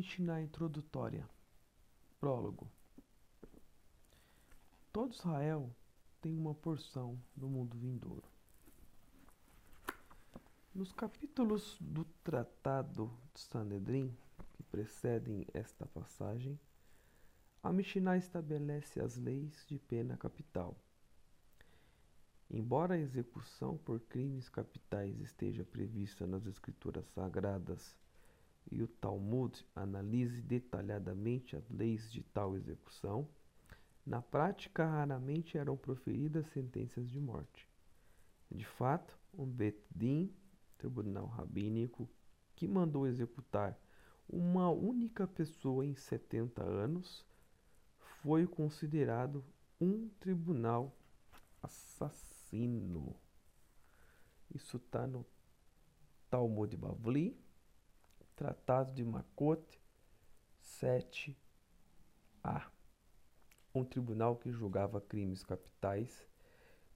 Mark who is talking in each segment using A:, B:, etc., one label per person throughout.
A: Mishnah introdutória. Prólogo. Todo Israel tem uma porção no mundo vindouro. Nos capítulos do Tratado de Sanedrim, que precedem esta passagem, a Mishnah estabelece as leis de pena capital. Embora a execução por crimes capitais esteja prevista nas escrituras sagradas e o Talmud analise detalhadamente as leis de tal execução, na prática raramente eram proferidas sentenças de morte. De fato, um Bet Din, tribunal rabínico, que mandou executar uma única pessoa em 70 anos, foi considerado um tribunal assassino. Isso está no Talmud Bavli, Tratado de Makot 7a. Um tribunal que julgava crimes capitais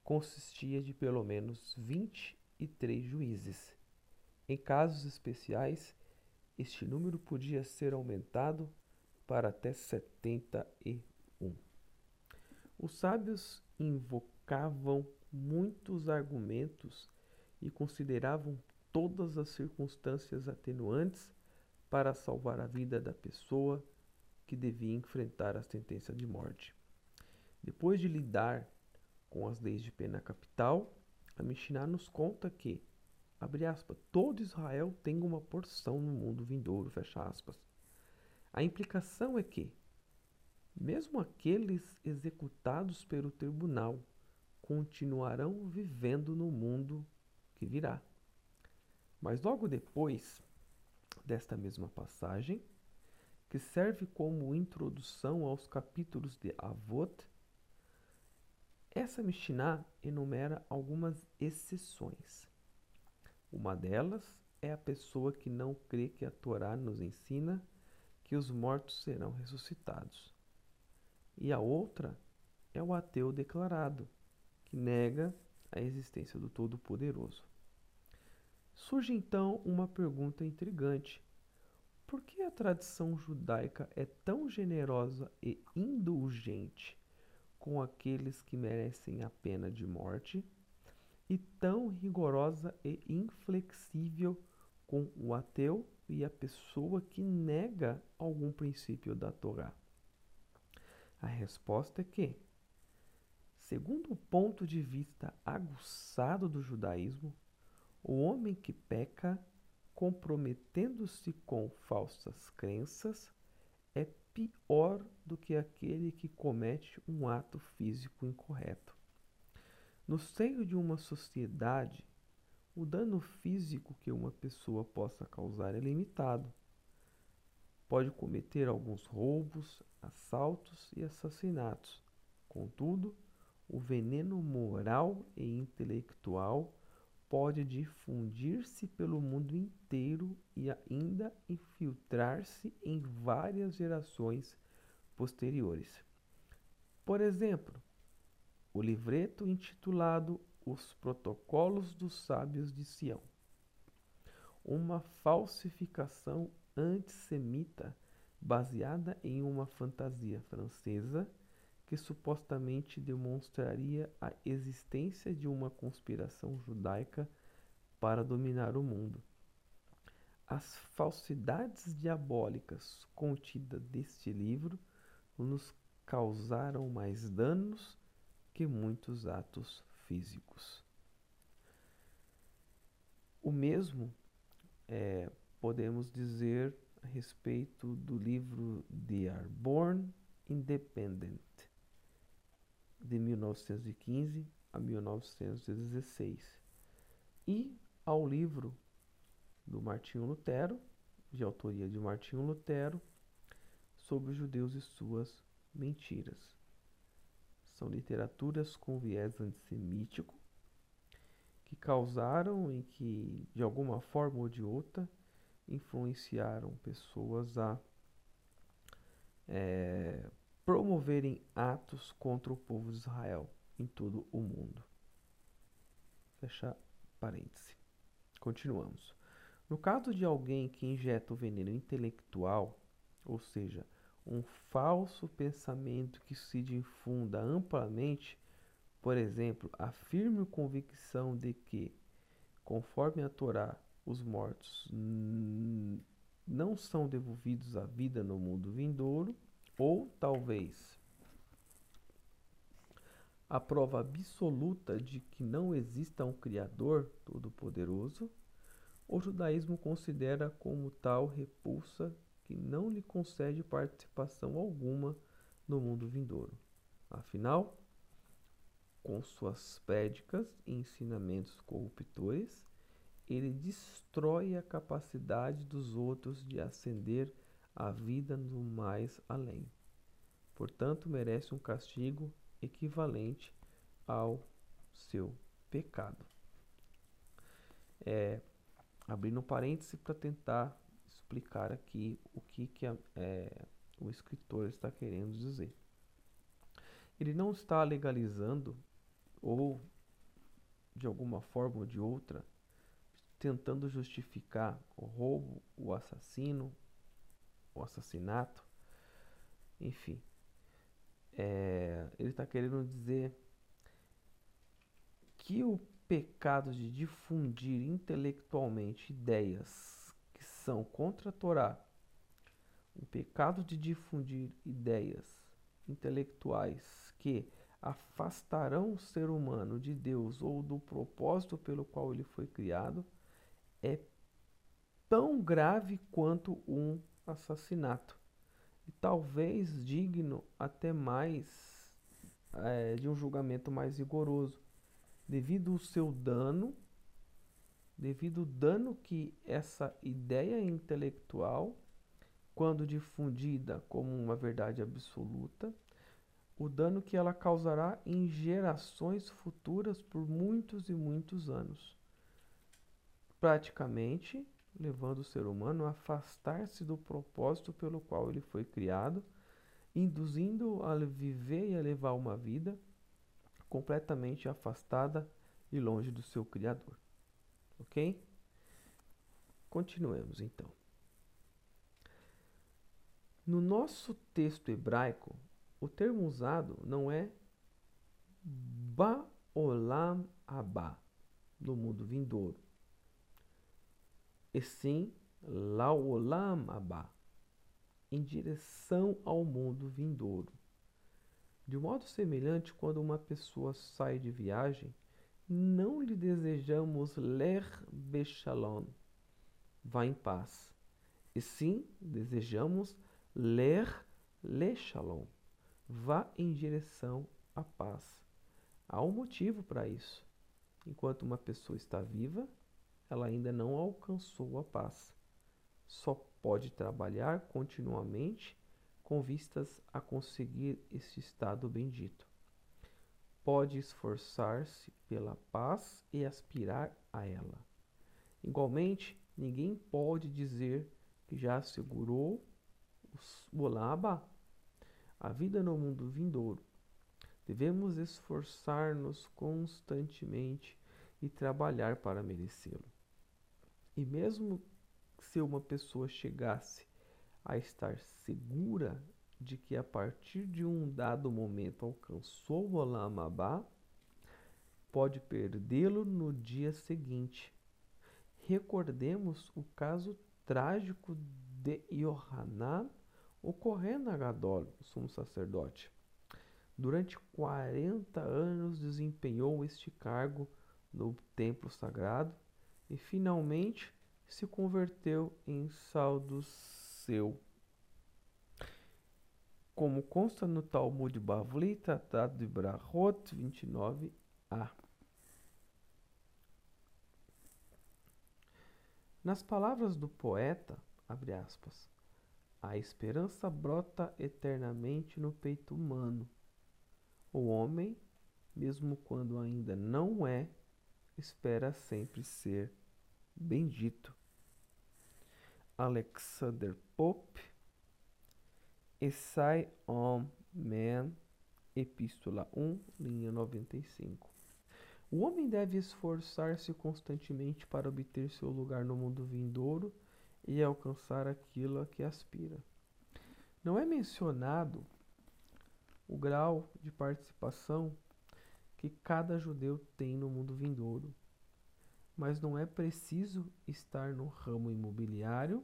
A: consistia de pelo menos 23 juízes. Em casos especiais, este número podia ser aumentado para até 71. Os sábios invocavam muitos argumentos e consideravam todas as circunstâncias atenuantes para salvar a vida da pessoa que devia enfrentar a sentença de morte. Depois de lidar com as leis de pena capital, a Mishnah nos conta que, abre aspas, todo Israel tem uma porção no mundo vindouro, fecha aspas. A implicação é que, mesmo aqueles executados pelo tribunal continuarão vivendo no mundo que virá. Mas logo depois desta mesma passagem, que serve como introdução aos capítulos de Avot, essa Mishnah enumera algumas exceções. Uma delas é a pessoa que não crê que a Torá nos ensina que os mortos serão ressuscitados. E a outra é o ateu declarado, que nega a existência do Todo-Poderoso. Surge então uma pergunta intrigante: por que a tradição judaica é tão generosa e indulgente com aqueles que merecem a pena de morte e tão rigorosa e inflexível com o ateu e a pessoa que nega algum princípio da Torá? A resposta é que, segundo o ponto de vista aguçado do judaísmo, o homem que peca, comprometendo-se com falsas crenças, é pior do que aquele que comete um ato físico incorreto. No seio de uma sociedade, o dano físico que uma pessoa possa causar é limitado. Pode cometer alguns roubos, assaltos e assassinatos. Contudo, o veneno moral e intelectual pode difundir-se pelo mundo inteiro e ainda infiltrar-se em várias gerações posteriores. Por exemplo, o livreto intitulado Os Protocolos dos Sábios de Sião. Uma falsificação antissemita baseada em uma fantasia francesa que supostamente demonstraria a existência de uma conspiração judaica para dominar o mundo. As falsidades diabólicas contidas deste livro nos causaram mais danos que muitos atos físicos. O mesmo é, podemos dizer a respeito do livro The Are Born Independent, de 1915 a 1916, e ao livro do Martinho Lutero, de autoria de Martinho Lutero, sobre os judeus e suas mentiras. São literaturas com viés antissemítico que causaram e que, de alguma forma ou de outra, influenciaram pessoas a é, promoverem atos contra o povo de Israel em todo o mundo. Fecha parêntese. Continuamos. No caso de alguém que injeta o veneno intelectual, ou seja, um falso pensamento que se difunda amplamente, por exemplo, a firme convicção de que, conforme a Torá, os mortos não são devolvidos à vida no mundo vindouro, ou talvez a prova absoluta de que não exista um Criador Todo-Poderoso, o judaísmo considera como tal repulsa que não lhe concede participação alguma no mundo vindouro. Afinal, com suas prédicas e ensinamentos corruptores, ele destrói a capacidade dos outros de ascender à vida no mais além. Portanto, merece um castigo equivalente ao seu pecado. É, abrindo um parêntese para tentar explicar aqui o que, que a, é, o escritor está querendo dizer. Ele não está legalizando ou de alguma forma ou de outra tentando justificar o roubo, o assassino, o assassinato, enfim, é, ele está querendo dizer que o pecado de difundir intelectualmente ideias que são contra a Torá, o pecado de difundir ideias intelectuais que afastarão o ser humano de Deus ou do propósito pelo qual ele foi criado, é tão grave quanto um assassinato e talvez digno até mais é, de um julgamento mais rigoroso, devido ao seu dano, devido ao dano que essa ideia intelectual, quando difundida como uma verdade absoluta, o dano que ela causará em gerações futuras por muitos e muitos anos. Praticamente, levando o ser humano a afastar-se do propósito pelo qual ele foi criado, induzindo-o a viver e a levar uma vida completamente afastada e longe do seu Criador. Ok? Continuemos então. No nosso texto hebraico, o termo usado não é Ba'olam Abba, no mundo vindouro, e sim Laolam Abba, em direção ao mundo vindouro. De modo semelhante, quando uma pessoa sai de viagem, não lhe desejamos ler bechalom, vá em paz, e sim desejamos ler lechalom, vá em direção à paz. Há um motivo para isso. Enquanto uma pessoa está viva, ela ainda não alcançou a paz. Só pode trabalhar continuamente com vistas a conseguir este estado bendito. Pode esforçar-se pela paz e aspirar a ela. Igualmente, ninguém pode dizer que já assegurou o Olaba, a vida no mundo vindouro. Devemos esforçar-nos constantemente e trabalhar para merecê-lo. E mesmo se uma pessoa chegasse a estar segura de que a partir de um dado momento alcançou o Olamabá, pode perdê-lo no dia seguinte. Recordemos o caso trágico de Yohanan ocorrendo a Gadol, o sumo sacerdote. Durante 40 anos desempenhou este cargo no templo sagrado e finalmente se converteu em saldo seu. Como consta no Talmud Bavli, Tratado de Brahot 29a. Nas palavras do poeta, abre aspas, a esperança brota eternamente no peito humano. O homem, mesmo quando ainda não é, espera sempre ser bendito. Alexander Pope, Essay on Man, Epístola 1, linha 95. O homem deve esforçar-se constantemente para obter seu lugar no mundo vindouro e alcançar aquilo a que aspira. Não é mencionado o grau de participação que cada judeu tem no mundo vindouro, mas não é preciso estar no ramo imobiliário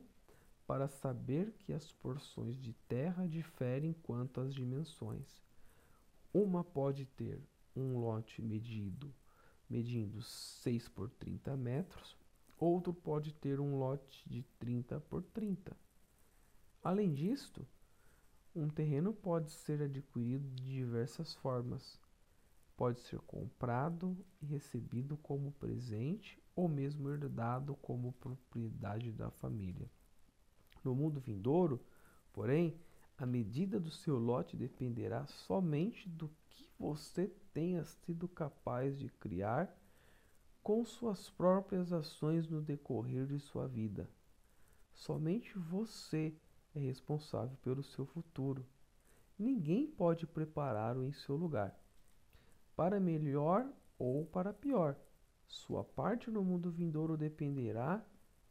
A: para saber que as porções de terra diferem quanto às dimensões. Uma pode ter um lote medido, medindo 6 por 30 metros, outro pode ter um lote de 30 por 30. Além disto, um terreno pode ser adquirido de diversas formas. Pode ser comprado e recebido como presente ou mesmo herdado como propriedade da família. No mundo vindouro, porém, a medida do seu lote dependerá somente do que você tenha sido capaz de criar com suas próprias ações no decorrer de sua vida. Somente você é responsável pelo seu futuro. Ninguém pode prepará-lo em seu lugar, para melhor ou para pior. Sua parte no mundo vindouro dependerá,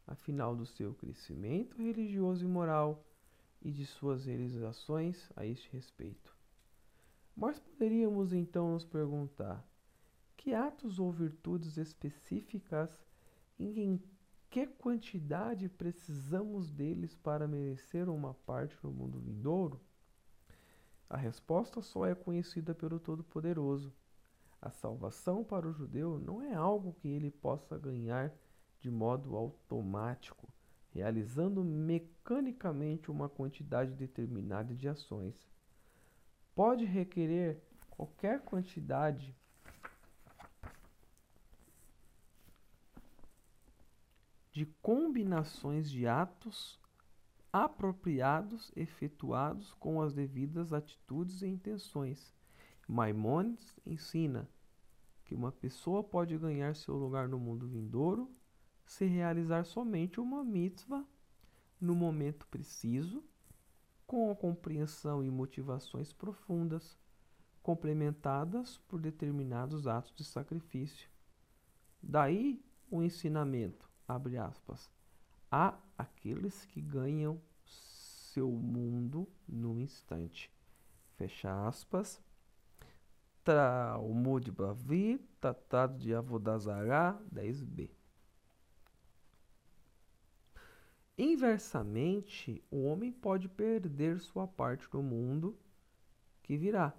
A: afinal, do seu crescimento religioso e moral e de suas realizações a este respeito. Mas poderíamos então nos perguntar: que atos ou virtudes específicas em que quantidade precisamos deles para merecer uma parte no mundo vindouro? A resposta só é conhecida pelo Todo-Poderoso. A salvação para o judeu não é algo que ele possa ganhar de modo automático, realizando mecanicamente uma quantidade determinada de ações. Pode requerer qualquer quantidade de combinações de atos apropriados efetuados com as devidas atitudes e intenções. Maimônides ensina que uma pessoa pode ganhar seu lugar no mundo vindouro se realizar somente uma mitzvah no momento preciso, com a compreensão e motivações profundas, complementadas por determinados atos de sacrifício. Daí o ensinamento, abre aspas, há aqueles que ganham seu mundo no instante. Fecha aspas. Talmud Bavi, Tratado de Avodazará, 10b. Inversamente, o homem pode perder sua parte no mundo que virá,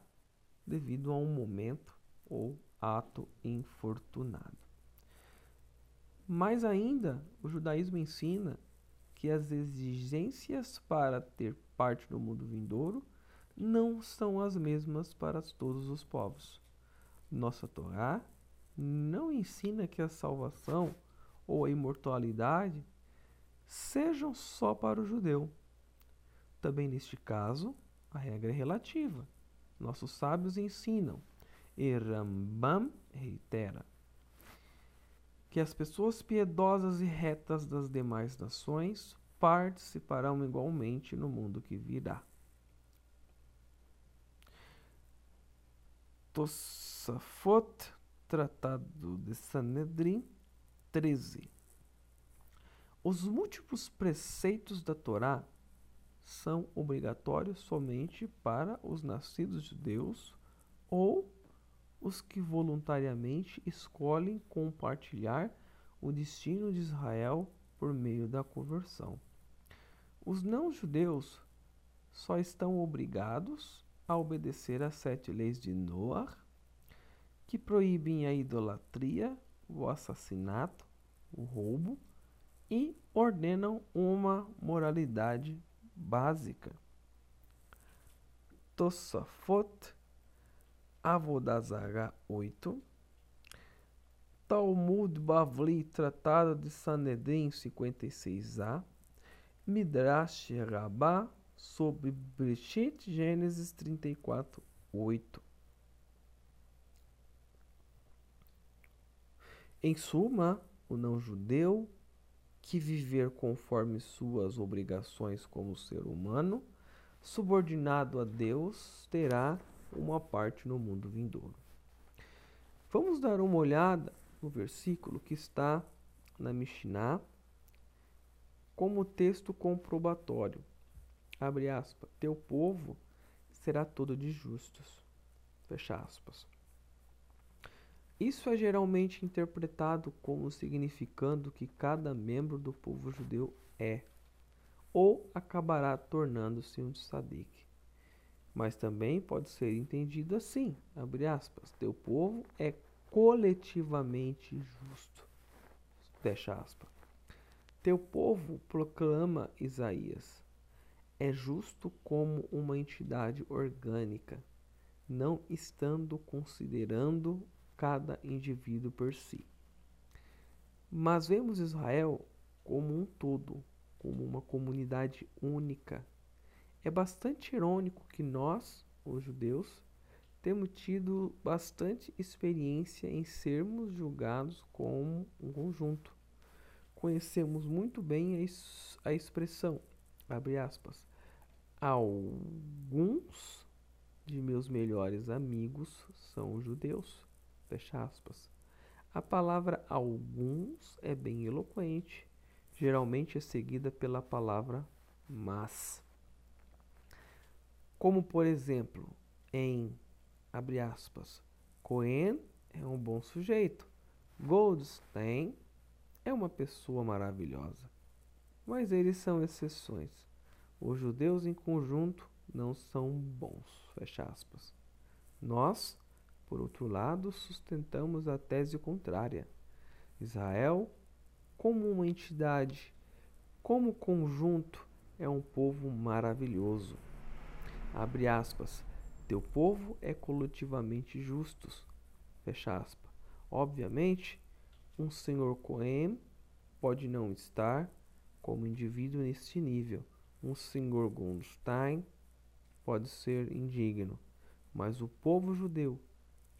A: devido a um momento ou ato infortunado. Mais ainda, o judaísmo ensina que as exigências para ter parte no mundo vindouro não são as mesmas para todos os povos. Nossa Torá não ensina que a salvação ou a imortalidade sejam só para o judeu. Também neste caso, a regra é relativa. Nossos sábios ensinam, e Rambam reitera, que as pessoas piedosas e retas das demais nações participarão igualmente no mundo que virá. Tosafot, Tratado de Sanedrim 13. Os múltiplos preceitos da Torá são obrigatórios somente para os nascidos de Deus ou os que voluntariamente escolhem compartilhar o destino de Israel por meio da conversão. Os não-judeus só estão obrigados a obedecer às sete leis de Noah, que proíbem a idolatria, o assassinato, o roubo e ordenam uma moralidade básica. Tosafot, Avodazara 8, Talmud Bavli, Tratado de Sanedrim 56a, Midrash Rabbah, sobre Breshit, Gênesis 34, 8. Em suma, o não-judeu que viver conforme suas obrigações como ser humano, subordinado a Deus, terá uma parte no mundo vindouro. Vamos dar uma olhada no versículo que está na Mishnah como texto comprobatório abre aspas, teu povo será todo de justos, fecha aspas. Isso é geralmente interpretado como significando que cada membro do povo judeu é ou acabará tornando-se um tzadik. Mas também pode ser entendido assim, abre aspas, teu povo é coletivamente justo. Fecha aspas. Teu povo proclama Isaías, é justo como uma entidade orgânica, não estando considerando cada indivíduo por si. Mas vemos Israel como um todo, como uma comunidade única. É bastante irônico que nós, os judeus, temos tido bastante experiência em sermos julgados como um conjunto. Conhecemos muito bem a, expressão, abre aspas, alguns de meus melhores amigos são judeus. Fecha aspas. A palavra alguns é bem eloquente, geralmente é seguida pela palavra mas. Como por exemplo, em abre aspas, Cohen é um bom sujeito. Goldstein é uma pessoa maravilhosa. Mas eles são exceções. Os judeus em conjunto não são bons. Fecha aspas. Nós por outro lado, sustentamos a tese contrária. Israel, como uma entidade, como conjunto, é um povo maravilhoso. Abre aspas. Teu povo é coletivamente justos. Fecha aspas. Obviamente, um senhor Cohen pode não estar como indivíduo neste nível. Um senhor Goldstein pode ser indigno, mas o povo judeu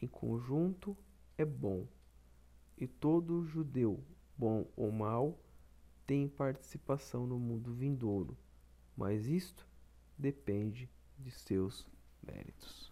A: em conjunto é bom, e todo judeu, bom ou mau, tem participação no mundo vindouro, mas isto depende de seus méritos.